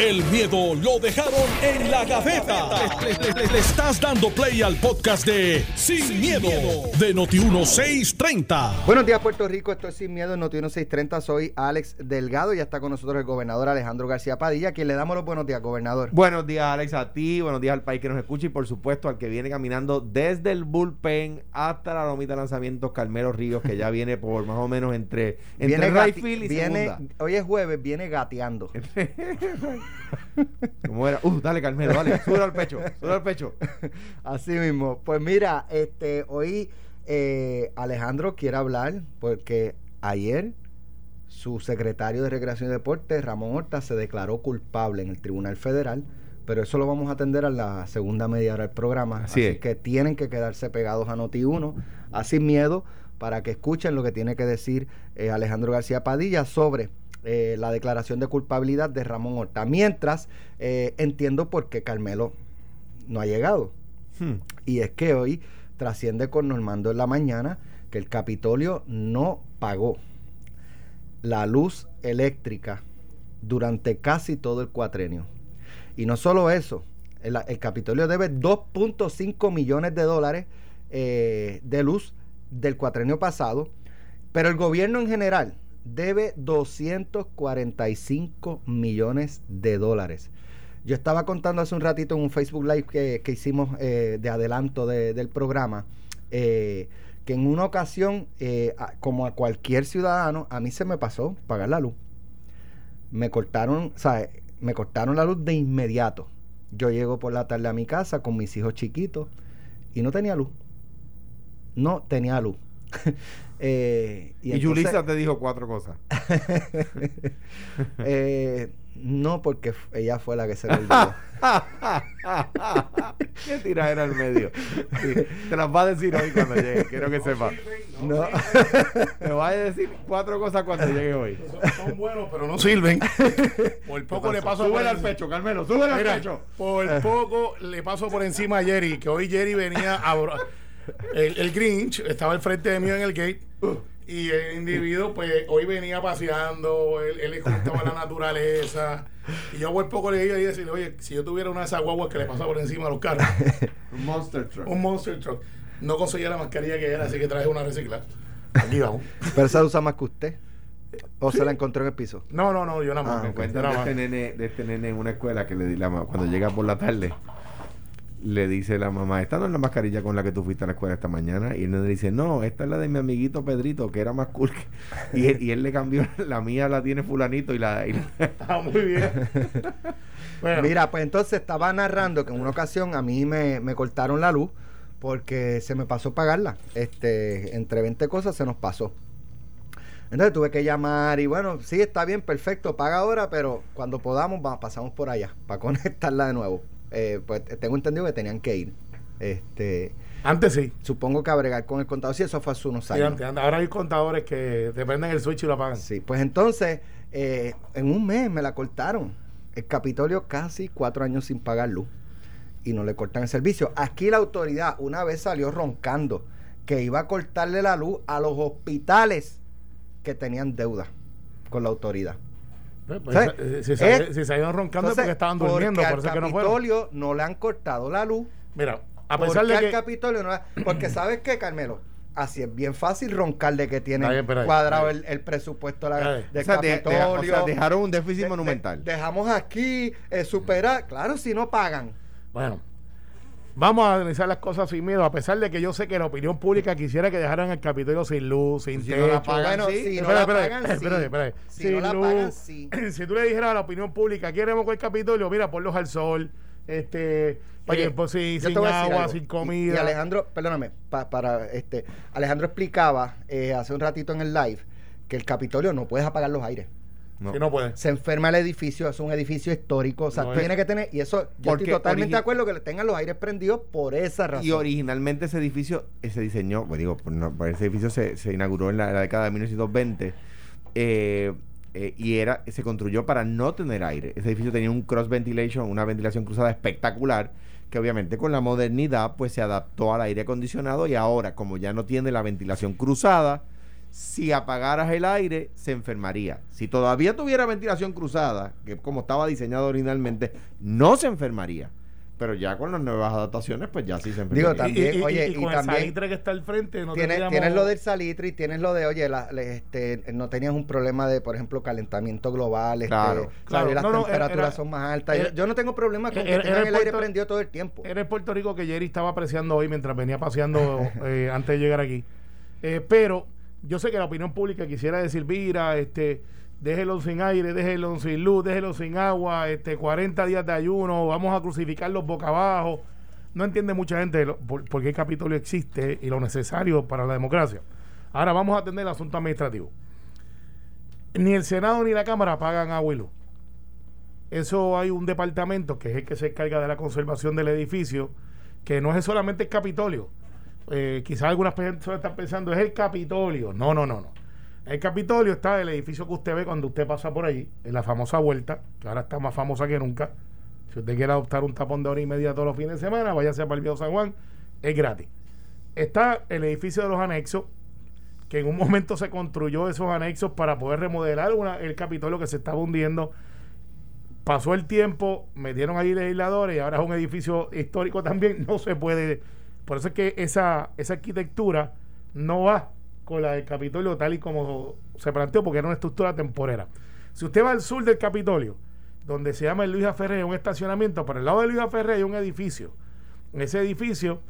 El miedo lo dejaron en la gaveta. Le, le estás dando play al podcast de Sin, miedo, de Noti1630. Buenos días, Puerto Rico. Esto es Sin Miedo en Noti1630. Soy Alex Delgado y ya está con nosotros el gobernador Alejandro García Padilla, a quien le damos los buenos días, gobernador. Buenos días, Alex, a ti. Buenos días al país que nos escucha y, por supuesto, al que viene caminando desde el bullpen hasta la lomita de lanzamientos, Carmelo Ríos, que ya viene por más o menos entre, entre Viene y viene, segunda. hoy es jueves, viene gateando. ¿Cómo era? Uh, dale, Carmelo, dale. Súbelo al pecho, súbelo al pecho. Así mismo. Pues mira, este, hoy eh, Alejandro quiere hablar porque ayer su secretario de Recreación y Deporte, Ramón Horta, se declaró culpable en el Tribunal Federal. Pero eso lo vamos a atender a la segunda media hora del programa. Así Así, es. que tienen que quedarse pegados a Noti1, así miedo, para que escuchen lo que tiene que decir eh, Alejandro García Padilla sobre eh, la declaración de culpabilidad de Ramón Horta. Mientras, eh, entiendo por qué Carmelo no ha llegado. Hmm. Y es que hoy trasciende con Normando en la mañana que el Capitolio no pagó la luz eléctrica durante casi todo el cuatrenio. Y no solo eso, el, el Capitolio debe 2.5 millones de dólares eh, de luz del cuatrenio pasado, pero el gobierno en general debe 245 millones de dólares. Yo estaba contando hace un ratito en un Facebook Live que, que hicimos eh, de adelanto de- del programa, eh, que en una ocasión, eh, como a cualquier ciudadano, a mí se me pasó pagar la luz. Me cortaron, ¿sabes? Me cortaron la luz de inmediato. Yo llego por la tarde a mi casa con mis hijos chiquitos y no tenía luz. No tenía luz. Eh, Y, Yulisa te dijo cuatro cosas. Eh, no, porque ella fue la que se lo olvidó. Qué tiradera al medio. Sí, te las va a decir hoy cuando llegue, quiero que sepas. No. Te va a decir cuatro cosas cuando llegue hoy. Son buenos, pero no sirven. Por poco le paso por Súbele al pecho, Carmelo, súbele al pecho. por poco le paso por encima a Jerry, que hoy Jerry venía a... El, el Grinch estaba al frente de mí en el gate y el individuo pues hoy venía paseando, él, él le gustaba la naturaleza y yo por poco le iba a decirle, oye, si yo tuviera una de esas guaguas que le pasa por encima a los carros, Un monster truck. un monster truck, no conseguía la mascarilla que era, así que traje una reciclada. Aquí vamos. Pero esa usa más que usted. O se la encontró en el piso. No, no, no, yo nada más. Ah, Me de más. este, nene, de este nene en una escuela que le di la ma- cuando llega por la tarde le dice la mamá, esta no es la mascarilla con la que tú fuiste a la escuela esta mañana y el nene dice, no, esta es la de mi amiguito Pedrito que era más cool que-". y, él, y él le cambió la mía la tiene fulanito y la, y la- Ah, muy bien. Bueno, Mira, pues entonces estaba narrando que en una ocasión a mí me, me cortaron la luz porque se me pasó pagarla. Este, entre 20 cosas se nos pasó. Entonces tuve que llamar y bueno, sí, está bien, perfecto, paga ahora, pero cuando podamos va- pasamos por allá para conectarla de nuevo. Eh, pues tengo entendido que tenían que ir. Este, antes sí. supongo que a bregar con el contador, si eso fue hace unos Sí, años. antes, antes. Ahora hay contadores que te prenden el switch y lo apagan. Sí, pues entonces, eh, en un mes me la cortaron. El Capitolio casi cuatro años sin pagar luz. Y no le cortan el servicio. Aquí la autoridad una vez salió roncando que iba a cortarle la luz a los hospitales que tenían deuda con la autoridad. Eh, pues, si, se, Es- si se iban roncando es Entonces, porque estaban durmiendo, porque por eso es al que no fueron. Capitolio no le han cortado la luz. Mira, a ¿Por pesar de al que. Capitolio no la- Porque ¿sabes qué, Carmelo? Así es bien fácil roncarle que tiene ahí, cuadrado ahí. el, el presupuesto de la- Ahí. del o, sea, de- deja- Capitolio. o sea, dejaron un déficit De- de- monumental. dejamos aquí eh, superar. Claro, si no pagan. Bueno, vamos a analizar las cosas sin miedo, a pesar de que yo sé que la opinión pública quisiera que dejaran el Capitolio sin luz, sin Si techo. no la pagan, Bueno, sí. si no Espera, la espera, sí. espérate, espérate. Si Sin no la luz. sí. Si tú le dijeras a la opinión pública, queremos con el Capitolio, mira, ponlos al sol, este, Oye, pues, sí, sin agua, sin Y- comida. Y, Alejandro, perdóname, pa- para este, Alejandro explicaba eh, hace un ratito en el live que el Capitolio no puedes apagar los aires. No. Si no puede. Se enferma el edificio, es un edificio histórico, o sea, No tiene es. que tener, y eso, yo Porque estoy totalmente de acuerdo que le tengan los aires prendidos por esa razón. Y originalmente ese edificio se diseñó, pues digo, pues no, pues ese edificio se, se inauguró en la, la década de 1920 eh, eh, y era se construyó para no tener aire. Ese edificio tenía un cross ventilation, una ventilación cruzada espectacular que obviamente con la modernidad pues se adaptó al aire acondicionado y ahora como ya no tiene la ventilación cruzada si apagaras el aire, se enfermaría. Si todavía tuviera ventilación cruzada, que como estaba diseñado originalmente, no se enfermaría. Pero ya con las nuevas adaptaciones, pues ya sí se enfermaría. Digo, también, oye, y, y con también- el salitre que está al frente, no tienes, lo del salitre y tienes lo de, oye, la- este, no tenías un problema de, por ejemplo, calentamiento global. Este, Claro, ¿sabes? claro. Las No, no, era- temperaturas era- son más altas. era- yo, yo no tengo problema con era- que era tengan el el aire prendido todo el tiempo. Era el Puerto Rico que Jerry estaba apreciando hoy mientras venía paseando eh, antes de llegar aquí. Eh, pero yo sé que la opinión pública quisiera decir, mira, este, déjelo sin aire, déjelo sin luz, déjelo sin agua, este, 40 días de ayuno, vamos a crucificarlos boca abajo. No entiende mucha gente por, por qué el Capitolio existe y lo necesario para la democracia. Ahora vamos a atender el asunto administrativo. Ni el Senado ni la Cámara pagan agua y luz. Eso hay un departamento que es el que se encarga de la conservación del edificio, que no es solamente el Capitolio. Eh, quizás algunas personas están pensando, es el Capitolio. No, no, no, no. El Capitolio está el edificio que usted ve cuando usted pasa por allí, en la famosa vuelta, que ahora está más famosa que nunca. Si usted quiere adoptar un tapón de hora y media todos los fines de semana, váyase para el Viejo San Juan, es gratis. Está el edificio de los anexos, que en un momento se construyó esos anexos para poder remodelar el Capitolio que se estaba hundiendo pasó el tiempo, metieron ahí legisladores y ahora es un edificio histórico también, no se puede. Por eso es que esa, esa arquitectura no va con la del Capitolio tal y como se planteó, porque era una estructura temporera. Si usted va al sur del Capitolio, donde se llama el Luis Ferré, un estacionamiento, por el lado de Luis Ferré hay un edificio. En ese edificio,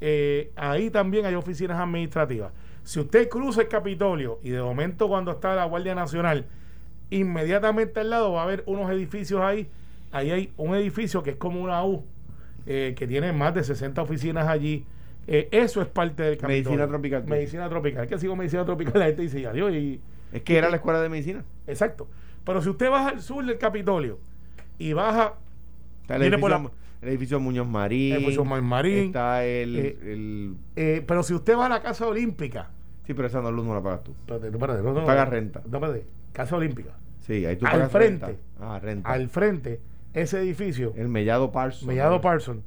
eh, ahí también hay oficinas administrativas. Si usted cruza el Capitolio y de momento cuando está la Guardia Nacional, inmediatamente al lado va a haber unos edificios ahí. Ahí hay un edificio que es como una U, eh, que tiene más de 60 oficinas allí. Eh, eso es parte del Capitolio. Medicina tropical. Medicina tropical. ¿Qué sigo medicina tropical? La gente dice, adiós. Y, Es que era la escuela de medicina. exacto. Pero si usted baja al sur del Capitolio y baja Está el edificio, por la- el edificio Muñoz Marín. El edificio Muñoz Marín. Está el, Eh, el- pero si usted va a la Casa Olímpica, Sí, pero esa no luz no la pagas tú. espérate, no, espérate, no, no, Paga no, renta. No, espérate, Casa Olímpica. Sí, ahí tú Al pagas frente. renta. Ah, renta. Al frente, ese edificio, El Mellado Parsons. Mellado Parson,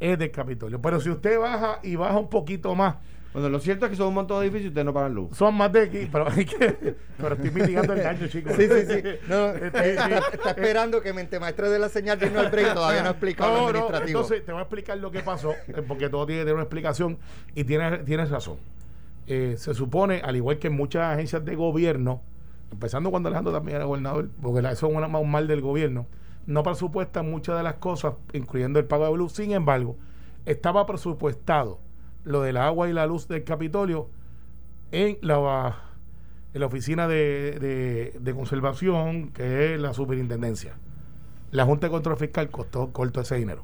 es del Capitolio. Pero si usted baja y baja un poquito más, Bueno, lo cierto es que son un montón de edificios y ustedes no pagan luz. son más de aquí, pero hay que. Pero estoy mitigando el daño, chicos. Sí, sí, sí. No, Este, está, sí. está esperando que mente maestro de la señal vino al break todavía no ha explicado lo No, no, administrativo. entonces te voy a explicar lo que pasó, eh, porque todo tiene que tener una explicación y tienes, tienes razón. Eh, se supone, al igual que en muchas agencias de gobierno, empezando cuando Alejandro también era gobernador, porque la- eso es una- un mal del gobierno, no presupuestan muchas de las cosas, incluyendo el pago de luz. Sin embargo, estaba presupuestado lo de la agua y la luz del Capitolio en la, en la oficina de, de- de conservación, que es la superintendencia. La Junta de Control Fiscal costó corto ese dinero.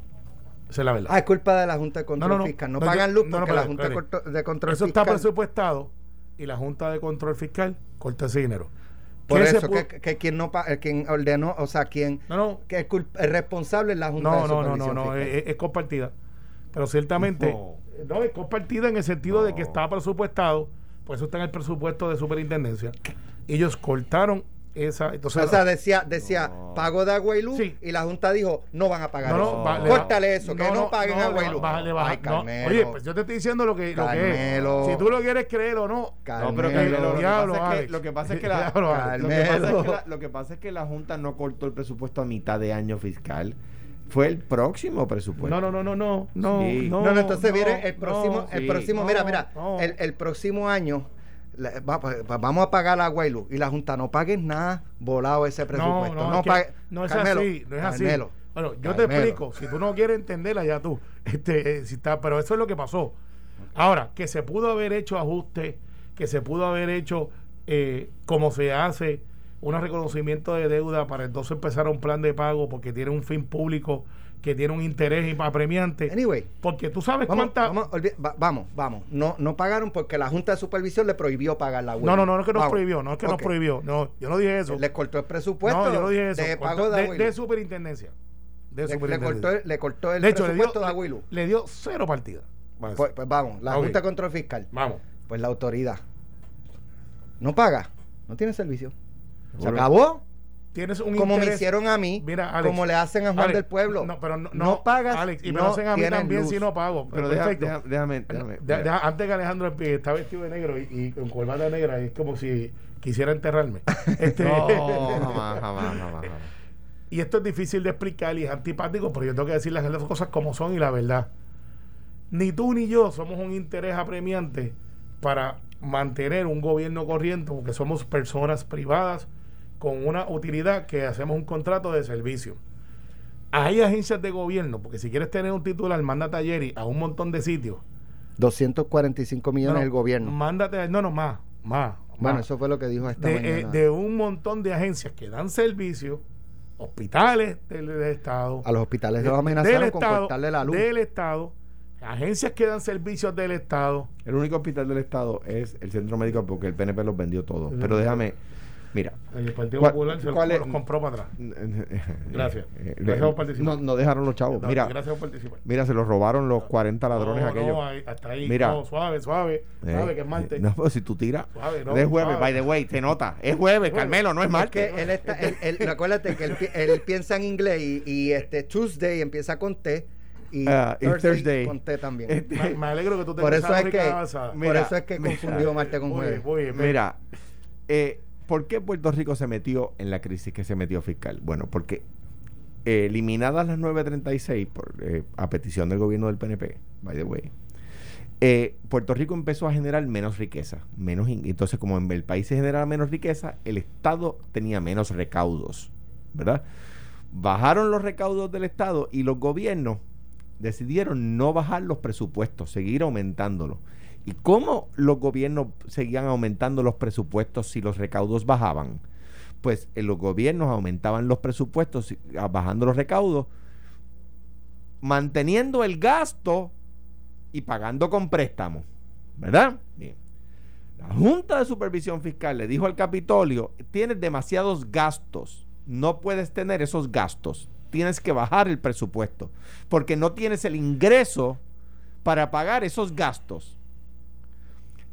Esa es la verdad. Ah, es culpa de la Junta de Control No, no, no. Fiscal. No, No, pagan luz porque la Junta de. Control- Control Eso está Fiscal. presupuestado y la Junta de Control Fiscal corta ese dinero. Por ¿Qué se eso, que, que quien no pa- eh, quien ordenó, o sea, quien No, no. que es, culp- es responsable es la Junta No, de no, no, no, Supervisión no, Fiscal. es, es compartida. Pero ciertamente, No. no, es compartida en el sentido de que No. estaba presupuestado, por eso está en el presupuesto de superintendencia. Ellos cortaron esa. Entonces, o sea, decía, decía No. pago de agua y luz Sí. y la Junta dijo no van a pagar no, eso. no, Córtale eso, que no, paguen agua y luz. va- le baja- Ay, no, Carmelo. Oye, pues yo te estoy diciendo lo que, lo que es. Carmelo. Si tú lo quieres creer o no, No, pero Carmelo. que- lo, lo que Diablo, pasa es que, Alex. lo que pasa es que la, lo, que pasa es que Carmelo. la- Junta no cortó el presupuesto a mitad de año fiscal. Fue el próximo presupuesto. no, no, no, no, no, no, Sí. no, No, no, entonces no, viene el no, próximo, el sí. próximo, no, mira, mira, no. el, el próximo año la- va- va- vamos a pagar agua y luz y la Junta no pague nada volado ese presupuesto. No, no, es, que pague- no es Carmelo, así, no es así. Carmelo, Bueno, yo te explico, si tú no quieres entenderla ya tú, este, eh, si está, pero eso es lo que pasó. Ahora, que se pudo haber hecho ajuste, que se pudo haber hecho eh, como se hace un reconocimiento de deuda para entonces empezar un plan de pago porque tiene un fin público, que tiene un interés y apremiante. Anyway, Porque tú sabes Vamos, cuánta... vamos, va- vamos, vamos. No, no pagaron porque la Junta de Supervisión le prohibió pagar la agua. no, no, no, no es que nos Vamos. prohibió, no es que nos prohibió. No, yo no dije eso. Le cortó el presupuesto no, yo no dije eso. de Cortó- superintendencia. De Le, le cortó, el- le cortó el de hecho, le dio, presupuesto le dio cero partida. Pues, pues vamos, la. Junta de Control Fiscal. Vamos. Pues la autoridad no paga, no tiene servicio. Se acabó. tienes un como me hicieron a mí, Mira, Alex, como le hacen a Juan Alex, del Pueblo. No, pero no, No pagas, Alex, y me no lo hacen a mí también luz. si no pago. Pero deja- deja- déjame, déjame. De- de- antes que Alejandro está vestido de negro y, y con corbata negra, es como si quisiera enterrarme. Este, No, jamás, jamás, jamás, jamás. y esto es difícil de explicar y es antipático, pero yo tengo que decir las cosas como son y la verdad. Ni tú ni yo somos un interés apremiante para mantener un gobierno corriente, porque somos personas privadas con una utilidad que hacemos un contrato de servicio. Hay agencias de gobierno, porque si quieres tener un titular, mándate a Jerry a un montón de sitios. 245 millones No, del gobierno. Mándate, no, no, más, más. bueno, más. eso fue lo que dijo esta de, eh, de un montón de agencias que dan servicio, hospitales del, del Estado, a los hospitales de- los amenazaron del con Estado, cortarle la luz. del Estado, agencias que dan servicios del Estado. El único hospital del Estado es el centro médico porque el PNP los vendió todos. Pero déjame, mira. El Partido ¿Cuál- Popular se cuál los, es- los compró para atrás. Gracias. Eh, Gracias por participar. No, no dejaron los chavos. No, Mira, gracias por participar. mira, se los robaron los 40 ladrones no, aquellos. No, ahí- hasta ahí. Mira. No, suave, suave. Eh, suave, que es martes. No, pero si tú tiras. Suave, no, es jueves, suave. by the way, te nota. Es jueves. Carmelo, no es Es martes. que él está, él, él- acuérdate que él, pi- él piensa en inglés y, y este Tuesday empieza con T y, y Thursday. con T también. Este, Me, me alegro que tú Por tengas eso es que, por Mira, eso es que mira. confundió martes con jueves. Mira, eh, ¿por qué Puerto Rico se metió en la crisis que se metió fiscal? Bueno, porque eh, eliminadas las 936 por, eh, a petición del gobierno del PNP, by the way, eh, Puerto Rico empezó a generar menos riqueza. Menos entonces, como en el país se generaba menos riqueza, el Estado tenía menos recaudos, ¿verdad? Bajaron los recaudos del Estado y los gobiernos decidieron no bajar los presupuestos, seguir aumentándolos. ¿Y cómo los gobiernos seguían aumentando los presupuestos si los recaudos bajaban? Pues eh, los gobiernos aumentaban los presupuestos, ah, bajando los recaudos, manteniendo el gasto y pagando con préstamos. ¿Verdad? Bien. La Junta de Supervisión Fiscal le dijo al Capitolio, tienes demasiados gastos, no puedes tener esos gastos, tienes que bajar el presupuesto, porque no tienes el ingreso para pagar esos gastos.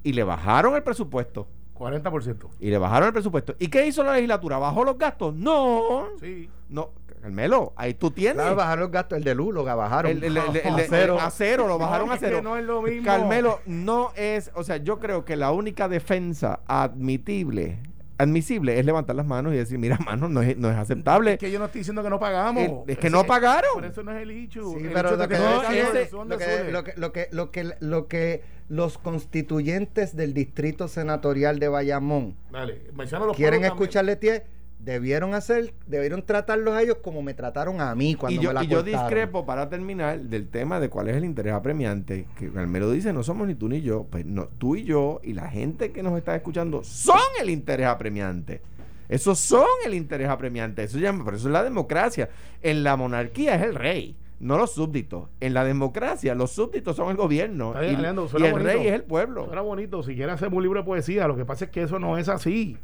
Y le bajaron el presupuesto. 40%. Y le bajaron el presupuesto. ¿Y qué hizo la legislatura? ¿Bajó los gastos? No. Sí. No, Carmelo, ahí tú tienes. Claro, bajaron los gastos, el de luz lo bajaron. El, el- el- el- a el- cero. a cero, lo bajaron No, a es que cero. no es lo mismo. Carmelo, no es, o sea, yo creo que la única defensa admitible, admisible, es levantar las manos y decir, mira, mano, no es, no es aceptable. Es que yo no estoy diciendo que no pagamos. El- es que no pagaron. Por eso no es el. Sí, El pero que, que no, ese- lo, que, lo, que, lo, que, lo que los constituyentes del distrito senatorial de Bayamón Dale, menciona los quieren escucharle tie, debieron hacer, debieron tratarlos a ellos como me trataron a mí Y cuando yo, me la y yo discrepo para terminar del tema de cuál es el interés apremiante. Que Carmelo dice, no somos ni tú ni yo. Pues no, tú y yo y la gente que nos está escuchando son el interés apremiante. Esos son el interés apremiante. Eso ya, por eso es la democracia. En la monarquía es el rey, no los súbditos. En la democracia, los súbditos son el gobierno. Está bien, y, el bonito. rey es el pueblo. Suena bonito, si quieres hacer un libro de poesía, lo que pasa es que eso no es así.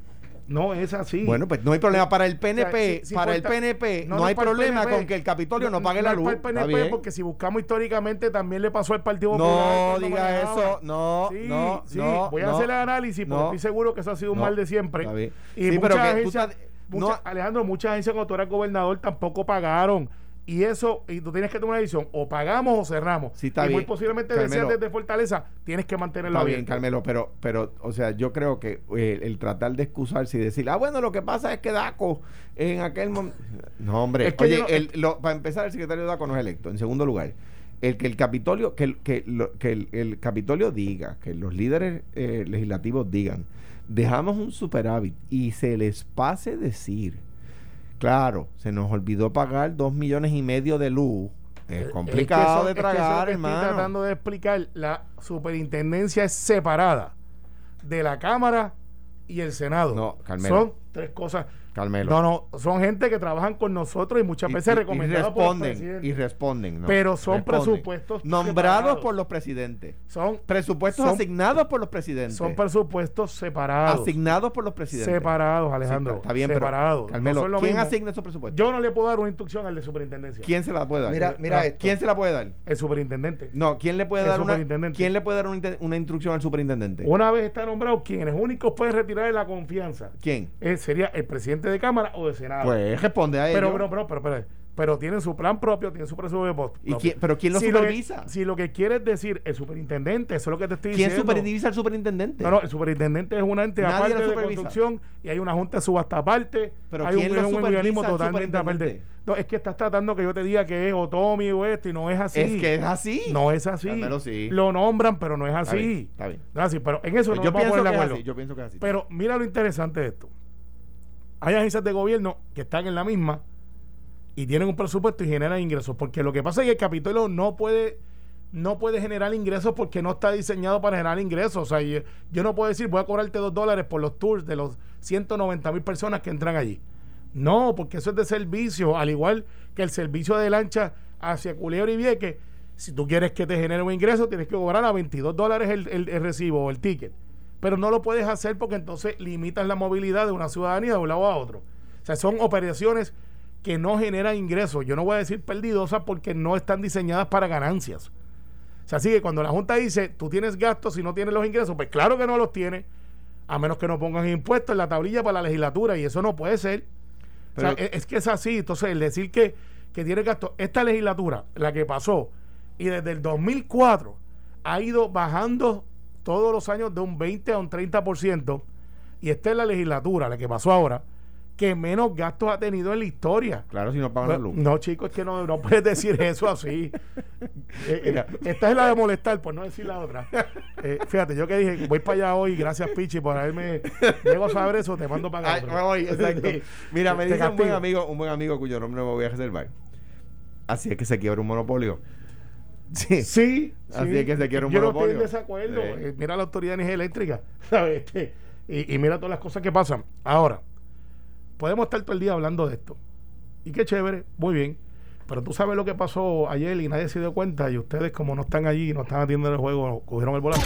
No es así. Bueno, pues no hay problema. Para el PNP, si- si para el PNP, no, no, no hay problema PNP. con que el Capitolio no, pague la es luz. para el Está PNP, bien. porque si buscamos históricamente también le pasó al Partido Popular. No cuando diga eso, no, Sí, no, sí, no. voy a no. hacer el análisis porque no. estoy seguro que eso ha sido un No, mal de siempre. está bien. Y Sí, muchas pero que tú agencias, muchas- no- Alejandro, muchas agencias con autoridad gobernador tampoco pagaron. Y eso, y tú tienes que tomar una decisión, o pagamos o cerramos. Sí, está y muy posiblemente Carmelo. desde Fortaleza, tienes que mantenerlo Está bien. Carmelo, pero, pero, o sea, yo creo que eh, el, tratar de excusarse y decir, ah, bueno, lo que pasa es que Daco en aquel momento. No, hombre, Es que oye, no- el- lo- para empezar, el secretario de Daco no es electo. En segundo lugar, el que el Capitolio, que el, que lo- que el, el Capitolio diga, que los líderes eh, legislativos digan, dejamos un superávit y se les pase decir, claro, se nos olvidó pagar dos millones y medio de luz. Es que complicado eso- de es que eso es lo tragar, que Estoy hermano. tratando de explicar. La superintendencia es separada de la Cámara y el Senado. No, Carmelo. Son tres cosas. Carmelo. No, no, son gente que trabajan con nosotros y muchas Y- veces y- y recomendados por los responden, presidentes. y responden. ¿no? Pero son Responden. presupuestos nombrados separados. por los presidentes. Son, Presupuestos Son- asignados por los presidentes. son presupuestos separados. asignados por los presidentes. Separados, Sí, Alejandro. está bien, separados. pero Carmelo, No ¿quién mismo. asigna esos presupuestos? Yo no le puedo dar una instrucción al de superintendencia. ¿Quién se la puede dar? Mira, mira Ah, esto. ¿Quién se la puede dar? El superintendente. No, ¿quién le puede El dar una. ¿Quién le puede dar una, instrucción al superintendente? Una vez está nombrado, quienes únicos pueden retirar la confianza ¿Quién? es sería el presidente de Cámara o de Senado. Pues responde a ello. pero, pero, pero, pero, pero, pero tienen su plan propio, tienen su presupuesto. ¿Y quién- pero quién lo si supervisa? que- si lo que quieres decir el superintendente, eso es lo que te estoy ¿Quién diciendo. supervisa al superintendente? No, no, el superintendente es una ente Nadie aparte de construcción y hay una junta subasta aparte. Pero hay ¿quién un, lo es un organismo totalmente aparte. No, es que estás tratando que yo te diga que es Otomi o esto y no es así. Es que es así. No es así. Sí. Lo nombran, pero no es Está así. bien, está bien. No es así, pero en eso Pues no yo, pienso poner que de es acuerdo. así, yo pienso que es así. Pero mira lo interesante de esto. Hay agencias de gobierno que están en la misma y tienen un presupuesto y generan ingresos. Porque lo que pasa es que el Capitolio no puede, no puede generar ingresos porque no está diseñado para generar ingresos. O sea, yo, no puedo decir voy a cobrarte dos dólares por los tours de los 190 mil personas que entran allí. No, porque eso es de servicio, al igual que el servicio de lancha hacia Culebra y Vieques. Si tú quieres que te genere un ingreso, tienes que cobrar a 22 dólares el- el recibo o el ticket. Pero no lo puedes hacer porque entonces limitas la movilidad de una ciudadanía de un lado a otro. O sea, son operaciones que no generan ingresos. Yo no voy a decir perdidosas porque no están diseñadas para ganancias. O sea, así que cuando la Junta dice, tú tienes gastos y no tienes los ingresos, pues claro que no los tienes, a menos que no pongan impuestos en la tablilla para la legislatura, y eso no puede ser. o sea, es, es que es así. Entonces, el decir que, que tiene gastos, esta legislatura, la que pasó, y desde el 2004 ha ido bajando todos los años de un 20 a un 30%, y esta es la legislatura, la que pasó ahora, que menos gastos ha tenido en la historia. Claro, si no pagan la luz. No, chicos, es que no, no puedes decir eso así. Eh, eh, esta es la de molestar, por no decir la otra. Eh, fíjate, yo que dije, voy para allá hoy, gracias Pichi por haberme. Llego a saber eso, te mando para Ay, acá. me voy, exacto. Mira, me dice un buen amigo, un buen amigo cuyo nombre no me voy a reservar. Así es que se quiebra un monopolio. Sí. Sí, Así sí. es que se quiere un Yo no estoy en desacuerdo. Sí. Eh, mira la autoridad de energía eléctrica, ¿sabes? Este, y, y mira todas las cosas que pasan. Ahora, podemos estar todo el día hablando de esto. Y qué chévere, muy bien. Pero tú sabes lo que pasó ayer y nadie se dio cuenta. Y ustedes, como no están allí y no están atiendo el juego, cogieron el volante.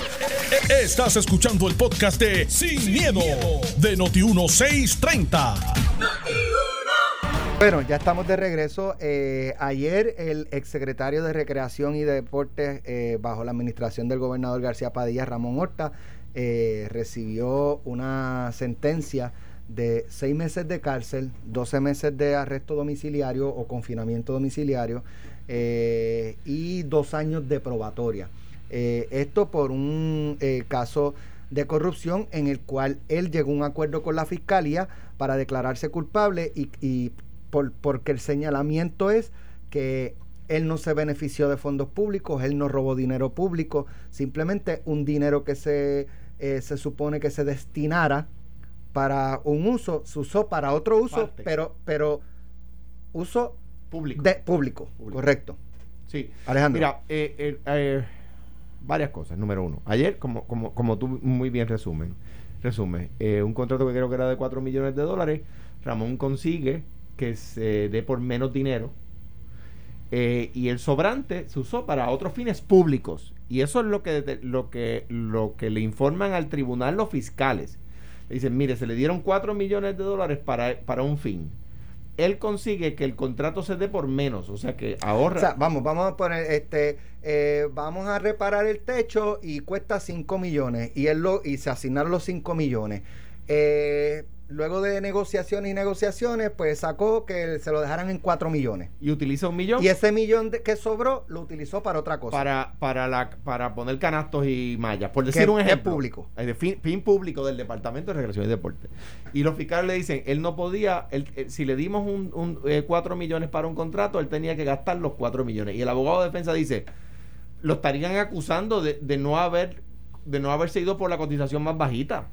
Estás escuchando el podcast de Sin, miedo, de Noti1630. Bueno, ya estamos de regreso. Eh, ayer el exsecretario de Recreación y Deportes, eh, bajo la administración del gobernador García Padilla, Ramón Horta, eh, recibió una sentencia de seis meses de cárcel, 12 meses de arresto domiciliario o confinamiento domiciliario eh, y dos años de probatoria. Eh, esto por un caso de corrupción en el cual él llegó a un acuerdo con la fiscalía para declararse culpable y por- porque el señalamiento es que él no se benefició de fondos públicos, él no robó dinero público, simplemente un dinero que se, eh, se supone que se destinara para un uso, se usó para otro uso, Parte. pero, pero uso Público. de público, Público. correcto. Sí. Alejandro. Mira, eh, eh, eh, varias cosas. Número uno, ayer, como, como, como tú muy bien resumen, resume, eh, un contrato que creo que era de 4 millones de dólares, Ramón consigue que se dé por menos dinero eh, y el sobrante se usó para otros fines públicos. Y eso es lo que, lo que, lo que le informan al tribunal los fiscales. Le dicen, mire, se le dieron 4 millones de dólares para, para un fin. Él consigue que el contrato se dé por menos, o sea que ahorra. O sea, vamos, vamos a poner, este, eh, vamos a reparar el techo y cuesta 5 millones y él lo, y se asignaron los 5 millones. Eh, luego de negociaciones y negociaciones, pues sacó que se lo dejaran en 4 millones. y utiliza un millón Y ese millón de- que sobró lo utilizó para otra cosa. para, para, la, para poner canastos y mallas, por Que decir un es ejemplo. público. Es de fin, fin público del Departamento de Recreación y Deporte. Y los fiscales le dicen, él no podía, él- él- si le dimos un, un, eh, 4 millones para un contrato, él tenía que gastar los 4 millones. Y el abogado de defensa dice, lo estarían acusando de, de no haber de no haberse ido por la cotización más bajita.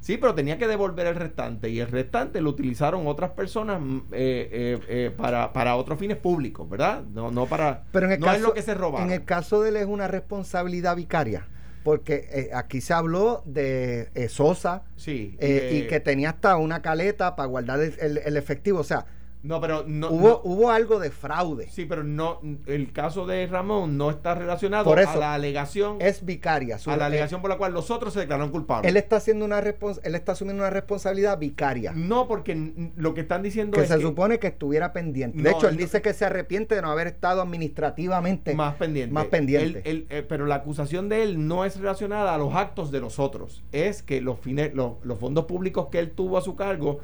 Sí, pero tenía que devolver el restante y el restante lo utilizaron otras personas mm, eh, eh, eh, para, para otros fines públicos, ¿verdad? No, no para... Pero en el no caso, es lo que se robaron. En el caso de él es una responsabilidad vicaria. Porque eh, aquí se habló de eh, Sosa Sí. y que tenía hasta una caleta para guardar el, el- el efectivo. O sea, No, pero no. hubo, no- hubo algo de fraude. sí, pero no. El caso de Ramón no está relacionado Por eso, a la alegación. Es vicaria. su- a la eh, alegación por la cual los otros se declararon culpables. él está haciendo una él está asumiendo una responsabilidad vicaria. No, porque lo que están diciendo que es se que supone que estuviera pendiente. De hecho, él no. dice que se arrepiente de no haber estado administrativamente más pendiente. Más pendiente. Él- él, eh, pero la acusación de él no es relacionada a los actos de los otros. Es que los, fines, los, los fondos públicos que él tuvo a su cargo,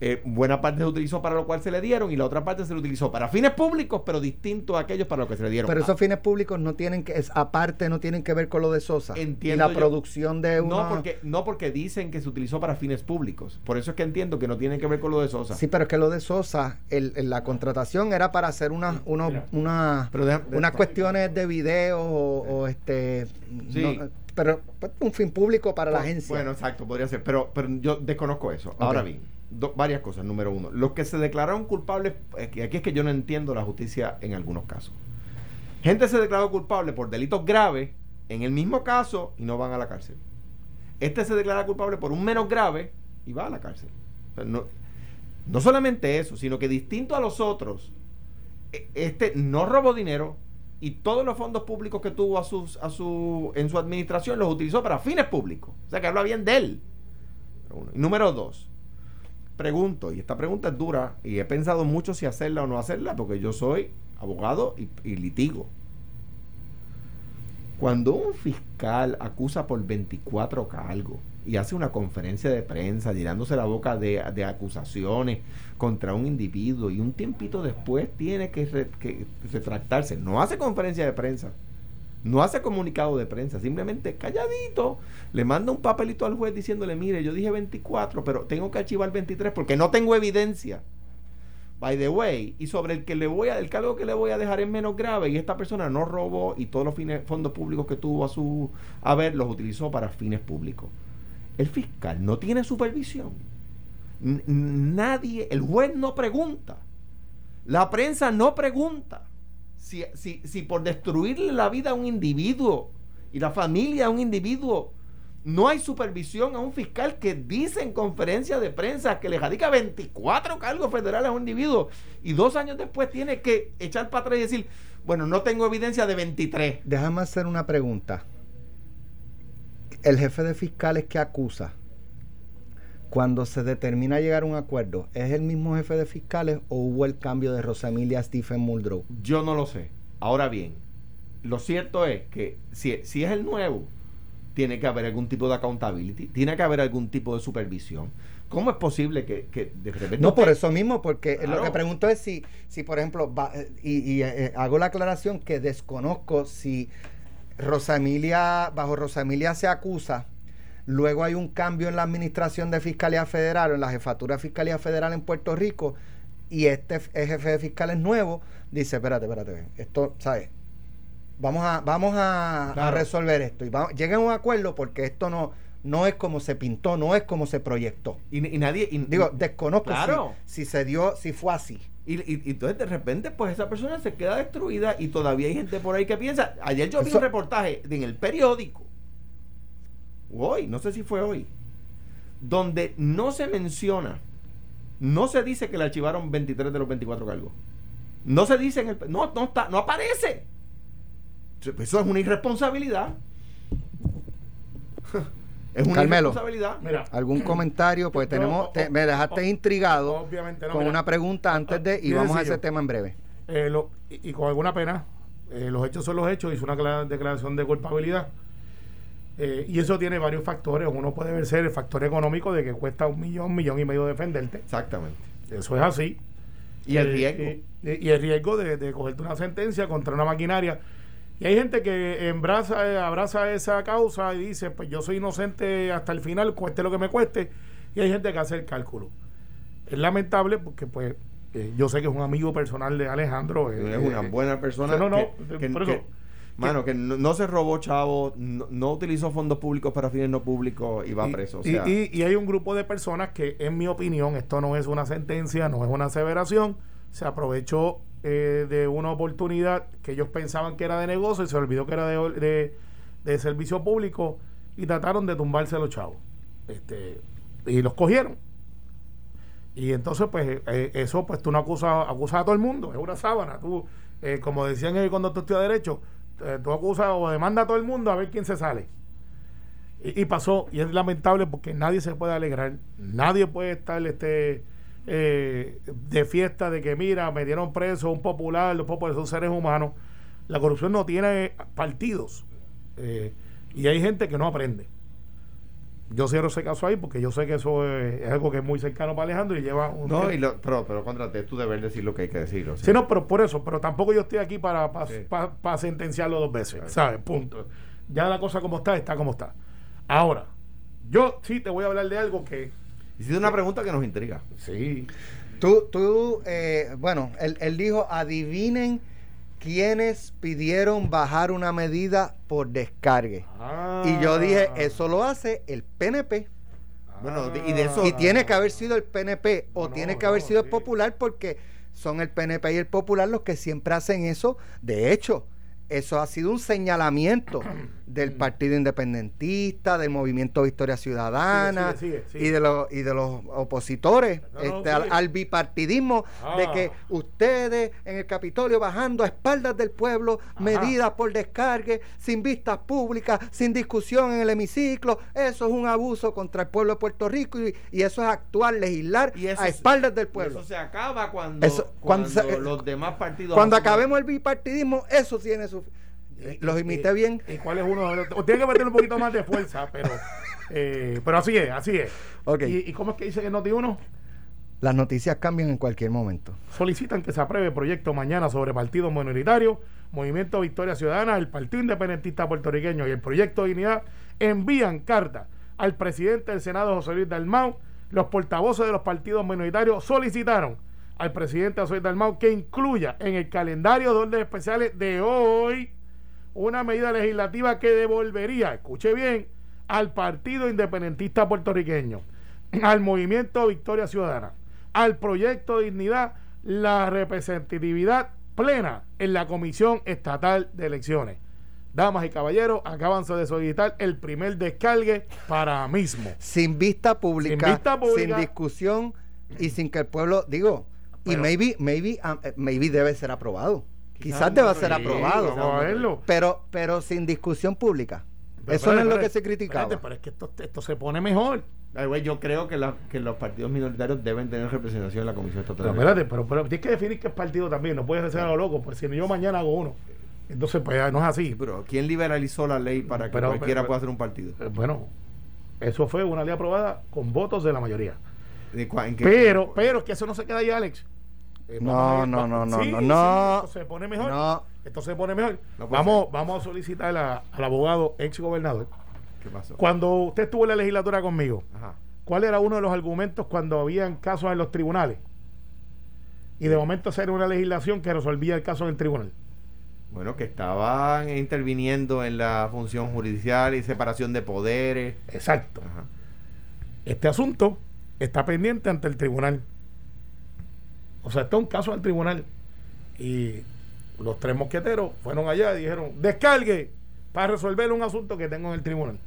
eh, buena parte se utilizó para lo cual se le dieron y la otra parte se le utilizó para fines públicos, pero distinto a aquellos para los que se le dieron. Pero Ah, esos fines públicos no tienen que, es, aparte, no tienen que ver con lo de Sosa. Entiendo y la yo. producción de una... no, porque, no porque dicen que se utilizó para fines públicos. Por eso es que entiendo que no tiene que ver con lo de Sosa. Sí, pero es que lo de Sosa, el, el- la contratación era para hacer una, unos- Mira. una- Pero deja- unas cuestiones de video o, o este... Sí. no, pero pues, un fin público para la agencia. Bueno, exacto, podría ser. Pero, pero yo desconozco eso. Ahora bien, varias cosas. Número uno, los que se declararon culpables, es que aquí es que yo no entiendo la justicia en algunos casos. Gente se declaró culpable por delitos graves en el mismo caso y no van a la cárcel. Este se declara culpable por un menos grave y va a la cárcel. No, no solamente eso, sino que distinto a los otros, e- este no robó dinero y todos los fondos públicos que tuvo a sus, a su, en su administración los utilizó para fines públicos. O sea que habla bien de él. Número dos, pregunto, y esta pregunta es dura, y he pensado mucho si hacerla o no hacerla, porque yo soy abogado y, litigo. Cuando un fiscal acusa por 24 cargos y hace una conferencia de prensa llenándose la boca de, acusaciones contra un individuo y un tiempito después tiene que, que retractarse, no hace conferencia de prensa, no hace comunicado de prensa, simplemente calladito, le manda un papelito al juez diciéndole, mire, yo dije 24, pero tengo que archivar 23 porque no tengo evidencia. By the way, y sobre el que le voy a, el cargo que le voy a dejar es menos grave y esta persona no robó y todos los fondos públicos que tuvo a su haber los utilizó para fines públicos. El fiscal no tiene supervisión. Nadie, el juez no pregunta. La prensa no pregunta. Si, si, si por destruirle la vida a un individuo y la familia a un individuo no hay supervisión a un fiscal que dice en conferencia de prensa que le radica 24 cargos federales a un individuo y dos años después tiene que echar para atrás y decir, bueno, no tengo evidencia de 23. Déjame hacer una pregunta. El jefe de fiscales que acusa, cuando se determina llegar a un acuerdo, ¿es el mismo jefe de fiscales o hubo el cambio de Rosemilia a Stephen Muldrow? Yo no lo sé. Ahora bien, lo cierto es que si, si es el nuevo, tiene que haber algún tipo de accountability, tiene que haber algún tipo de supervisión. ¿Cómo es posible que, que de repente... No, por eso mismo, porque Claro. lo que pregunto es si, si por ejemplo, va- eh, y, y, eh, hago la aclaración que desconozco si Rosa Emilia, bajo Rosa Emilia se acusa, luego hay un cambio en la administración de Fiscalía Federal, o en la jefatura de Fiscalía Federal en Puerto Rico, y este jefe de fiscales nuevo dice, espérate, espérate, esto, ¿sabes? Vamos a, vamos a, resolver esto y vamos, lleguen a un acuerdo porque esto no, no es como se pintó, no es como se proyectó. Y, y nadie... y- Digo, desconozco Claro. si, si se dio, si fue así. Y, y- y entonces de repente pues esa persona se queda destruida y todavía hay gente por ahí que piensa. Ayer yo vi Eso- un reportaje en el periódico, hoy, no sé si fue hoy, donde no se menciona, no se dice que le archivaron 23 de los 24 cargos. No se dice en el... No, no está, no aparece. Eso es una irresponsabilidad. es una Carmelo. irresponsabilidad. Mira, ¿Algún comentario? Pues tenemos, te- me dejaste intrigado obviamente no, con mira. una pregunta antes de, y vamos a ese tema en breve. eh, lo- y, y con alguna pena, eh, los hechos son los hechos, hizo una clara declaración de culpabilidad. Eh, y eso tiene varios factores. Uno puede ver ser el factor económico de que cuesta un millón, millón y medio defenderte. Exactamente. Eso es así. Y el Eh, riesgo. Y, y el riesgo de, de cogerte una sentencia contra una maquinaria. Y hay gente que embraza, eh, abraza esa causa y dice, pues yo soy inocente hasta el final, cueste lo que me cueste. Y hay gente que hace el cálculo. Es lamentable porque pues eh, yo sé que es un amigo personal de Alejandro. eh, es una eh, buena persona. no, no, que- que- por que- eso- mano, que no, no se robó, chavo, no, no utilizó fondos públicos para fines no públicos y va y, preso. O y- sea, y- y hay un grupo de personas que, en mi opinión, esto no es una sentencia, no es una aseveración, se aprovechó eh, de una oportunidad que ellos pensaban que era de negocio y se olvidó que era de, de- de servicio público y trataron de tumbarse a los chavos. Este, y los cogieron. Y entonces, pues, eh, eso, pues tú no acusas, acusas a todo el mundo, es una sábana. Tú, eh, como decían ellos cuando tú estudias Derecho, eh, tú acusas o demanda a todo el mundo a ver quién se sale. Y, pasó, y es lamentable porque nadie se puede alegrar, nadie puede estar este eh, de fiesta de que, mira, me dieron preso un popular, los populares son seres humanos. La corrupción no tiene partidos. eh, y hay gente que no aprende. Yo cierro ese caso ahí porque yo sé que eso es, es algo que es muy cercano para Alejandro y lleva un No, y lo, pero, pero contrate, es tu deber decir lo que hay que decir. o sea. Sí, no, pero por eso, pero tampoco yo estoy aquí para, para, Sí. para- para sentenciarlo dos veces, ¿sabes? Punto. Ya la cosa como está, está como está. Ahora, yo sí te voy a hablar de algo que... Hiciste una pregunta que nos intriga. Sí. Tú, tú eh, bueno, él, él dijo, adivinen quiénes pidieron bajar una medida por descargue. Y yo dije, eso lo hace el PNP. Bueno, y de eso- Y tiene que haber sido el PNP o No, tiene que haber no, sido sí. el Popular porque son el PNP y el Popular los que siempre hacen eso. De hecho, eso ha sido un señalamiento del Partido Independentista, del Movimiento Victoria Ciudadana Sigue, sigue, sigue. y de los y de los opositores No, no, este, al, al bipartidismo de Ah. que ustedes en el Capitolio bajando a espaldas del pueblo medidas por descargue, sin vistas públicas, sin discusión en el hemiciclo, eso es un abuso contra el pueblo de Puerto Rico y, y eso es actuar, legislar Y eso a espaldas del pueblo. Eso se acaba cuando, Eso- cuando cuando, se- los demás partidos. Cuando acabemos el bipartidismo, eso tiene su... Los imité ¿Y- bien. ¿Y cuál es uno Tiene que meterle un poquito más de fuerza, pero... eh, pero así es, así es. ¿Y, y cómo es que dice que Noti uno? Las noticias cambian en cualquier momento. solicitan que se apruebe proyecto mañana sobre partidos minoritarios, Movimiento Victoria Ciudadana, el Partido Independentista Puertorriqueño y el Proyecto Dignidad envían carta al presidente del Senado, José Luis Dalmau. Los portavoces de los partidos minoritarios solicitaron al presidente José Luis Dalmau que incluya en el calendario de órdenes especiales de hoy una medida legislativa que devolvería, escuche bien, al Partido Independentista Puertorriqueño, al Movimiento Victoria Ciudadana, al Proyecto Dignidad, la representatividad plena en la Comisión Estatal de Elecciones. Damas y caballeros, acaban de solicitar el primer descargue para mismo. Sin vista pública, Sin vista pública. sin discusión y sin que el pueblo, digo, y maybe, maybe, um, eh, maybe debe ser aprobado. Quizás deba ser sí, aprobado. Vamos a verlo. Pero, pero sin discusión pública. Pero Eso no es lo que se criticaba. espérate, pero es que esto, esto se pone mejor. Ay, güey, yo creo que, la- que los partidos minoritarios deben tener representación en la Comisión Estatal. Pero de espérate, pero, pero tienes que definir qué es partido también. No puedes hacer a lo loco, pues si no, yo mañana hago uno. Entonces, pues no es así. Sí, pero ¿quién liberalizó la ley para que Pero- cualquiera pero- pueda hacer un partido? Eh, Bueno, eso fue una ley aprobada con votos de la mayoría. ¿De cua- en qué- Pero, pero es que eso no se queda ahí, Alex. Eh, No, no, no, no, sí, no, sí, no. esto se pone mejor. No. Esto se pone mejor. No puede vamos, ser. vamos a solicitar a- al abogado ex gobernador. ¿Qué pasó? Cuando usted estuvo en la legislatura conmigo, Ajá. ¿cuál era uno de los argumentos cuando habían casos en los tribunales? Y de momento hacer una legislación que resolvía el caso en el tribunal. Bueno, que estaban interviniendo en la función judicial y separación de poderes. Exacto. Ajá. Este asunto está pendiente ante el tribunal. O sea, está un caso al tribunal. Y los tres mosqueteros fueron allá y dijeron, descargue para resolver un asunto que tengo en el tribunal.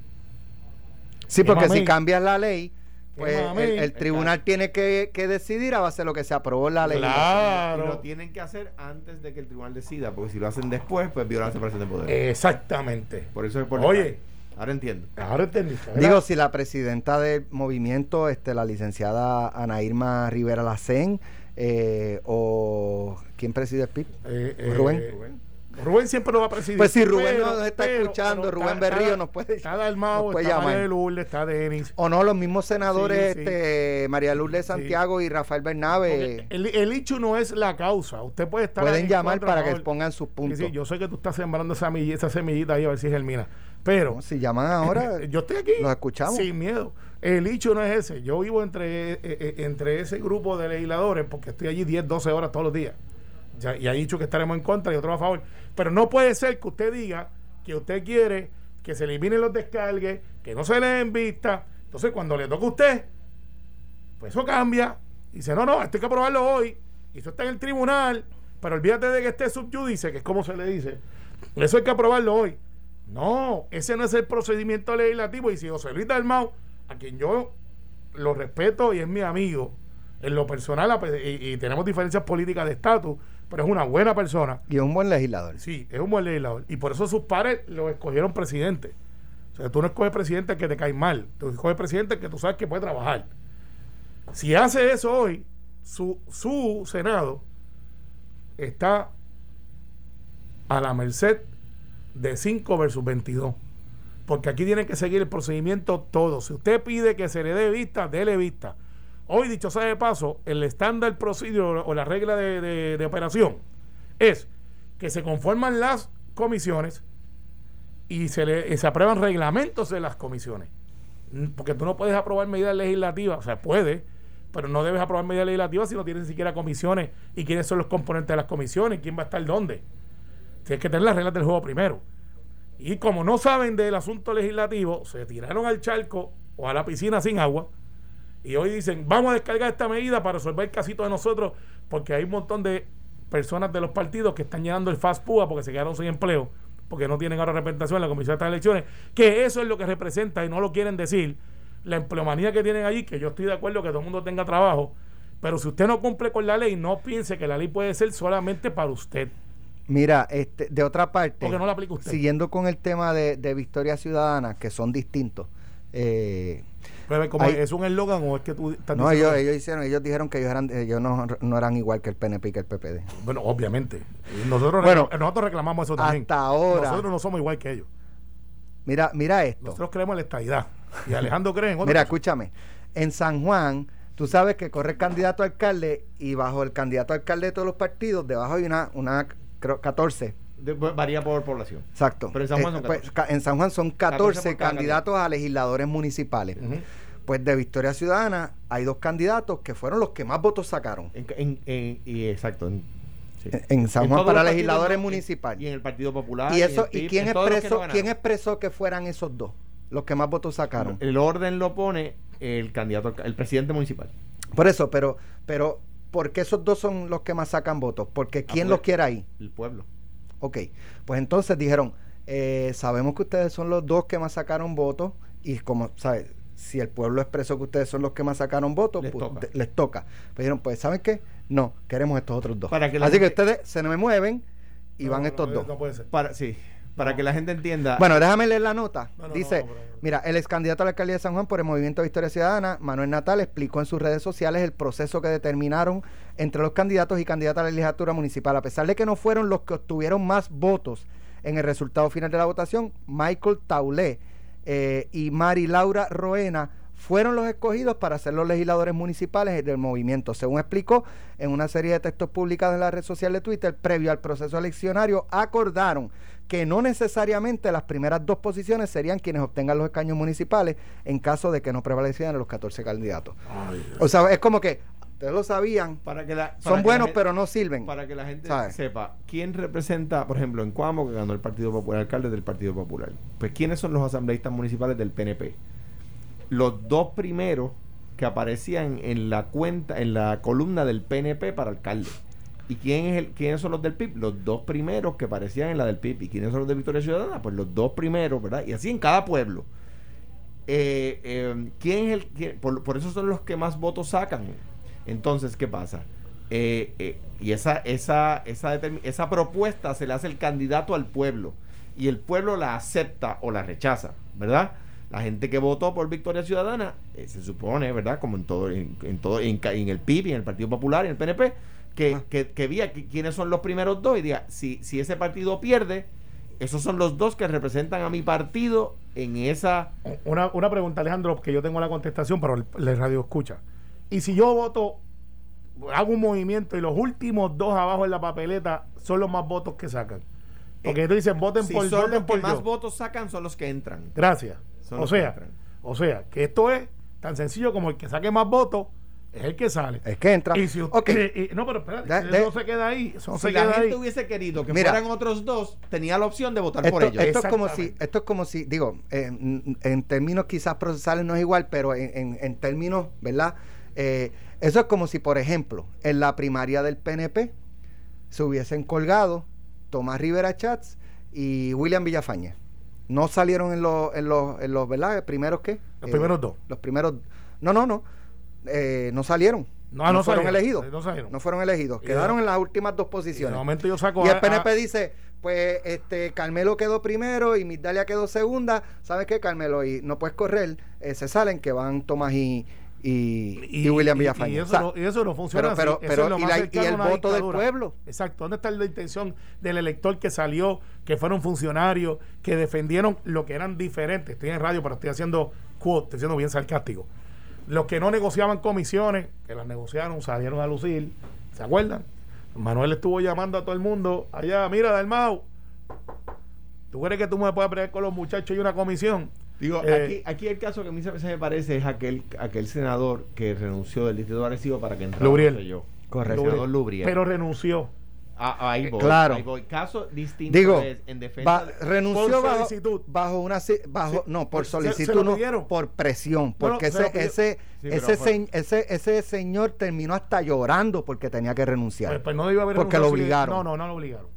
Sí, porque si cambias la ley, pues el, tribunal tiene que, que decidir a base de lo que se aprobó en la ley. Y lo Claro. tienen que hacer antes de que el tribunal decida, porque si lo hacen después, pues violan la separación de poderes. Exactamente. Por eso es por Oye. Ahora entiendo. Ahora. ¿verdad? Digo, si la presidenta del movimiento, este, la licenciada Ana Irma Rivera Lacén, eh, o ¿quién preside el PIB? Eh, eh, Rubén. Rubén siempre lo va a presidir. Pues si Rubén Pero- nos está pero- escuchando, pero Rubén está- Berrío nos puede- Está nos puede está llamar. María Lourdes, está Denis. O no, los mismos senadores, Sí, sí. este, María Lourdes Santiago y Rafael Bernabe, el, el hecho no es la causa. Usted puede estar pueden en llamar para que expongan sus puntos. yo sé que tú estás sembrando esa, esa semillita ahí a ver si germina. Pero No, si llaman ahora, yo estoy aquí. los escuchamos. Sin miedo. El hecho no es ese. Yo vivo entre, eh, eh, entre ese grupo de legisladores porque estoy allí 10, 12 horas todos los días. Ya, y ha dicho que estaremos en contra y otros a favor. Pero no puede ser que usted diga que usted quiere que se eliminen los descargues, que no se le den vista. Entonces, cuando le toca a usted, pues eso cambia. Dice, no, no, esto hay que aprobarlo hoy. Y eso está en el tribunal. Pero olvídate de que esté subyudice, que es como se le dice. Eso hay que aprobarlo hoy. No, ese no es el procedimiento legislativo. Y si José Luis Dalmau, a quien yo lo respeto y es mi amigo, En lo personal, y, y tenemos diferencias políticas de estatus, pero es una buena persona. Y es un buen legislador. Sí, es un buen legislador. Y por eso sus padres lo escogieron presidente. O sea, tú no escoges presidente que te cae mal. Tú escoges presidente que tú sabes que puede trabajar. Si hace eso hoy, su, su Senado está a la merced de 5 versus 22. Porque aquí tienen que seguir el procedimiento todo. Si usted pide que se le dé vista, déle vista. Hoy, dicho sea de paso, el estándar procedure o la regla de, de- operación es que se conforman las comisiones y se, le, se aprueban reglamentos de las comisiones. Mm, Porque tú no puedes aprobar medidas legislativas, o sea, puedes, pero no debes aprobar medidas legislativas si no tienes ni siquiera comisiones y quiénes son los componentes de las comisiones, quién va a estar dónde. Tienes que tener las reglas del juego primero. Y como no saben del asunto legislativo, se tiraron al charco o a la piscina sin agua. Y hoy dicen, vamos a descargar esta medida para resolver el casito de nosotros, porque hay un montón de personas de los partidos que están llenando el fast púa porque se quedaron sin empleo, porque no tienen ahora representación en la comisión de estas elecciones, que eso es lo que representa y no lo quieren decir, la empleomanía que tienen allí, que yo estoy de acuerdo que todo el mundo tenga trabajo, pero si usted no cumple con la ley, no piense que la ley puede ser solamente para usted. Mira, este, de otra parte, Porque no la aplica usted. siguiendo con el tema de, de Victoria Ciudadana, que son distintos. eh, Pero como Hay- ¿Es un eslogan o es que tú estás no, ellos, ellos hicieron, ellos dijeron que ellos eran, ellos no, no eran igual que el PNP y que el PPD. Bueno, obviamente. Nosotros, Bueno, nosotros reclamamos eso también. hasta ahora- Nosotros no somos igual que ellos. Mira, mira esto. Nosotros creemos en la estadidad. Y Alejandro cree en otra Mira, cosa. escúchame. En San Juan, tú sabes que corre el candidato a alcalde y bajo el candidato a alcalde de todos los partidos, debajo hay una, una creo, 14. De- varía por población. Exacto. Pero en San Juan son pues, 14. ca- en San Juan son 14 14, por cada candidatos a legisladores municipales. Pues de Victoria Ciudadana hay dos candidatos que fueron los que más votos sacaron. En, en- en- y exacto. En, sí. En San Juan para legisladores municipales. Y en el Partido Popular. Y eso, ¿y quién expresó, no quién expresó que fueran esos dos? Los que más votos sacaron. El orden lo pone el candidato, el presidente municipal. Por eso, pero, pero, ¿por qué esos dos son los que más sacan votos? Porque ¿quién pues. los quiere ahí? El pueblo. Ok, pues entonces dijeron, eh, sabemos que ustedes son los dos que más sacaron votos y como, ¿sabes? Si el pueblo expresó que ustedes son los que más sacaron votos, Les pues, toca. de- les toca. Pues dijeron, pues ¿saben qué? No, queremos estos otros dos. Para que Así que ustedes se me mueven y No, van no, estos no, dos. No puede ser. Para, sí, para que la gente entienda. Bueno, déjame leer la nota. No, no, Dice, no, mira, el ex candidato a la alcaldía de San Juan por el Movimiento Victoria Ciudadana, Manuel Natal, explicó en sus redes sociales el proceso que determinaron entre los candidatos y candidatas a la legislatura municipal. A pesar de que no fueron los que obtuvieron más votos en el resultado final de la votación, Michael Taulé eh, y Mari Laura Roena fueron los escogidos para ser los legisladores municipales del movimiento. Según explicó en una serie de textos publicados en la red social de Twitter, previo al proceso eleccionario, acordaron que no necesariamente las primeras dos posiciones serían quienes obtengan los escaños municipales en caso de que no prevalecieran los 14 candidatos. Ay. O sea, es como que ustedes lo sabían, para que la, para son que buenos la gente- pero no sirven. Para que la gente ¿Sabes? sepa quién representa, por ejemplo, en Cuamo, que ganó el Partido Popular, alcalde del Partido Popular. Pues, ¿quiénes son los asambleístas municipales del PNP? Los dos primeros que aparecían en la cuenta, en la columna del PNP para alcalde. ¿Y quién es el, quiénes son los del PIB? Los dos primeros que aparecían en la del PIB. ¿Y quiénes son los de Victoria Ciudadana? Pues los dos primeros, ¿verdad? Y así en cada pueblo. Eh, eh, ¿Quién es el quién- por, por eso son los que más votos sacan? Entonces, ¿qué pasa? Eh, eh, y esa, esa, esa, esa propuesta se le hace el candidato al pueblo. Y el pueblo la acepta o la rechaza, ¿verdad? La gente que votó por Victoria Ciudadana, eh, se supone, ¿verdad? Como en todo, en, todo, en, en el PIB, en el Partido Popular, en el PNP, que, Ah. que, que vía qui- quiénes son los primeros dos y diga, si, si ese partido pierde, esos son los dos que representan a mi partido en esa Una, una pregunta, Alejandro, que yo tengo la contestación, pero el radio escucha. Y si yo voto, hago un movimiento y los últimos dos abajo en la papeleta son los más votos que sacan. Porque tú dices, voten si por, son voten los que más votos sacan son los que entran. Gracias. Son O sea, o sea, que esto es tan sencillo como el que saque más votos es el que sale. Es que entra. Y si usted- Ok. y- y- no, pero espérate, De- de- no se queda ahí. Eso si se la queda gente ahí. hubiese querido que Mira. fueran otros dos, tenía la opción de votar Esto, por ellos. esto es como si, esto es como si, digo, en, en términos quizás procesales no es igual, pero en, en- en términos, ¿verdad? Eh, eso es como si, por ejemplo, en la primaria del PNP se hubiesen colgado Tomás Rivera Chats y William Villafañez. No salieron en los, en los, en los ¿verdad? ¿Primeros qué? Los Eh, primeros dos. Los primeros, no, no, no, eh, no salieron. No, no fueron salieron, elegidos. no salieron. fueron elegidos. Y Quedaron en las últimas dos Y de posiciones. momento yo saco Y el PNP a- dice, pues este Carmelo quedó primero y Migdalia quedó segunda. ¿Sabes qué, Carmelo? Y no puedes correr. eh, se salen que van Tomás y, y, y William Villafañe. Y, O eso, sea, no, y eso no funciona pero- así. pero- es ¿y la- y el voto del pueblo? Exacto. ¿Dónde está la intención del elector que salió, que fueron funcionarios, que defendieron lo que eran diferentes? Estoy en radio, pero estoy haciendo quote, estoy siendo bien sarcástico. Los que no negociaban comisiones, que las negociaron, salieron a lucir. ¿Se acuerdan? Manuel estuvo llamando a todo el mundo allá, mira, Dalmau, ¿tú crees que tú me puedes pelear con los muchachos y una comisión? Digo, Eh, aquí, aquí el caso que a mí se me parece es aquel, aquel senador que renunció del distrito de Arecibo para que entrara Lubriel. no sé yo. Correcto. Lubriel. Pero renunció. Ah, ahí voy, Claro. ahí voy. Caso distinto Digo, es en defensa va- renunció por bajo, solicitud. bajo una bajo Sí, no por se- se solicitud no, por presión porque se lo ese ese Sí, ese, se- ese ese señor terminó hasta llorando porque tenía que renunciar Pues, pues no debió haber Porque lo si- obligaron. No, no, no lo obligaron.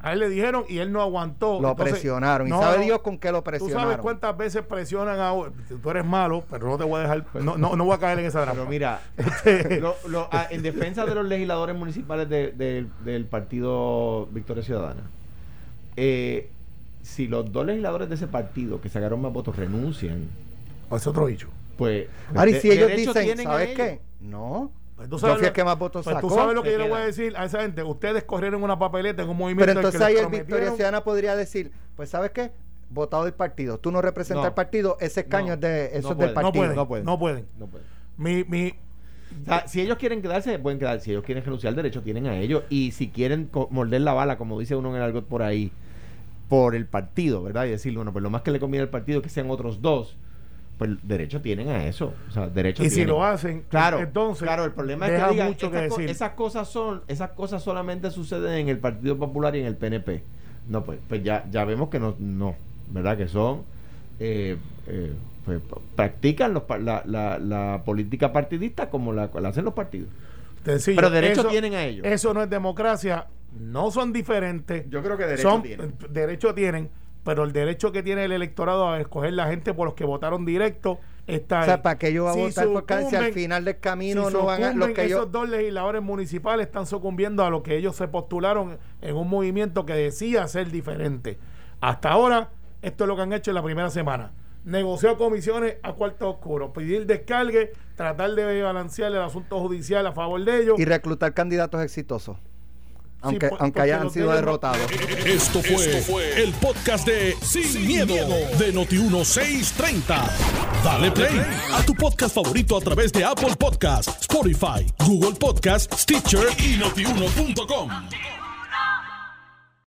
A él le dijeron y él no aguantó. lo Entonces, presionaron y no, sabe no, Dios con qué lo Tú sabes presionaron cuántas veces presionan a. Tú eres malo, pero no te voy a dejar. No, no, no voy a caer en esa trampa. Pero mira, Este- lo- lo- ah, en defensa de los legisladores municipales de- de- del partido Victoria Ciudadana, eh, si los dos legisladores de ese partido que sacaron más votos renuncian, es otro bicho. pues. Y de- si ellos dicen ¿sabes qué? no Pues tú yo sabes fui el lo- que más votos pues sacó tú sabes lo que Se yo le voy a decir a esa gente. Ustedes corrieron una papeleta en un movimiento. pero entonces que ahí el Victoria Ciudadana podría decir pues ¿sabes qué? votado del partido tú no representas No. al partido ese escaño No. es de eso No es del partido pueden, No pueden. no pueden. No pueden. Mi, mi, O sea, si ellos quieren quedarse, pueden quedar. Si ellos quieren renunciar al derecho, tienen a ellos. Y si quieren morder la bala, como dice uno en el argot por ahí, por el partido, ¿verdad? Y decir, bueno, pues lo más que le conviene al partido es que sean otros dos, pues derecho tienen a eso. O sea, derecho y si tienen. lo hacen, Claro, entonces. claro, el problema es que digan, mucho que esas, co- decir. esas cosas son, esas cosas solamente suceden en el Partido Popular y en el PNP. No, pues, pues ya, ya vemos que no, no, ¿verdad? Que son, eh, eh, pues, practican los, pa- la, la, la política partidista como la, la hacen los partidos. Sencillo. Pero derecho Eso- tienen a ellos. Eso no es democracia. No son diferentes. Yo creo que son, Derecho tienen, pero el derecho que tiene el electorado a escoger la gente por los que votaron directo está o sea ahí. para que yo voy a Si votar por si al final del camino si no van a los que yo esos dos legisladores municipales están sucumbiendo a lo que ellos se postularon en un movimiento que decía ser diferente. Hasta ahora, esto es lo que han hecho en la primera semana. Negociar comisiones a cuarto oscuro, pedir descargue, tratar de balancear el asunto judicial a favor de ellos. y reclutar candidatos exitosos aunque por- aunque hayan sido derrotados Esto fue, el podcast de Sin, miedo, de Noti1630. Dale play a tu podcast favorito a través de Apple Podcasts, Spotify, Google Podcasts, Stitcher y notiuno.com.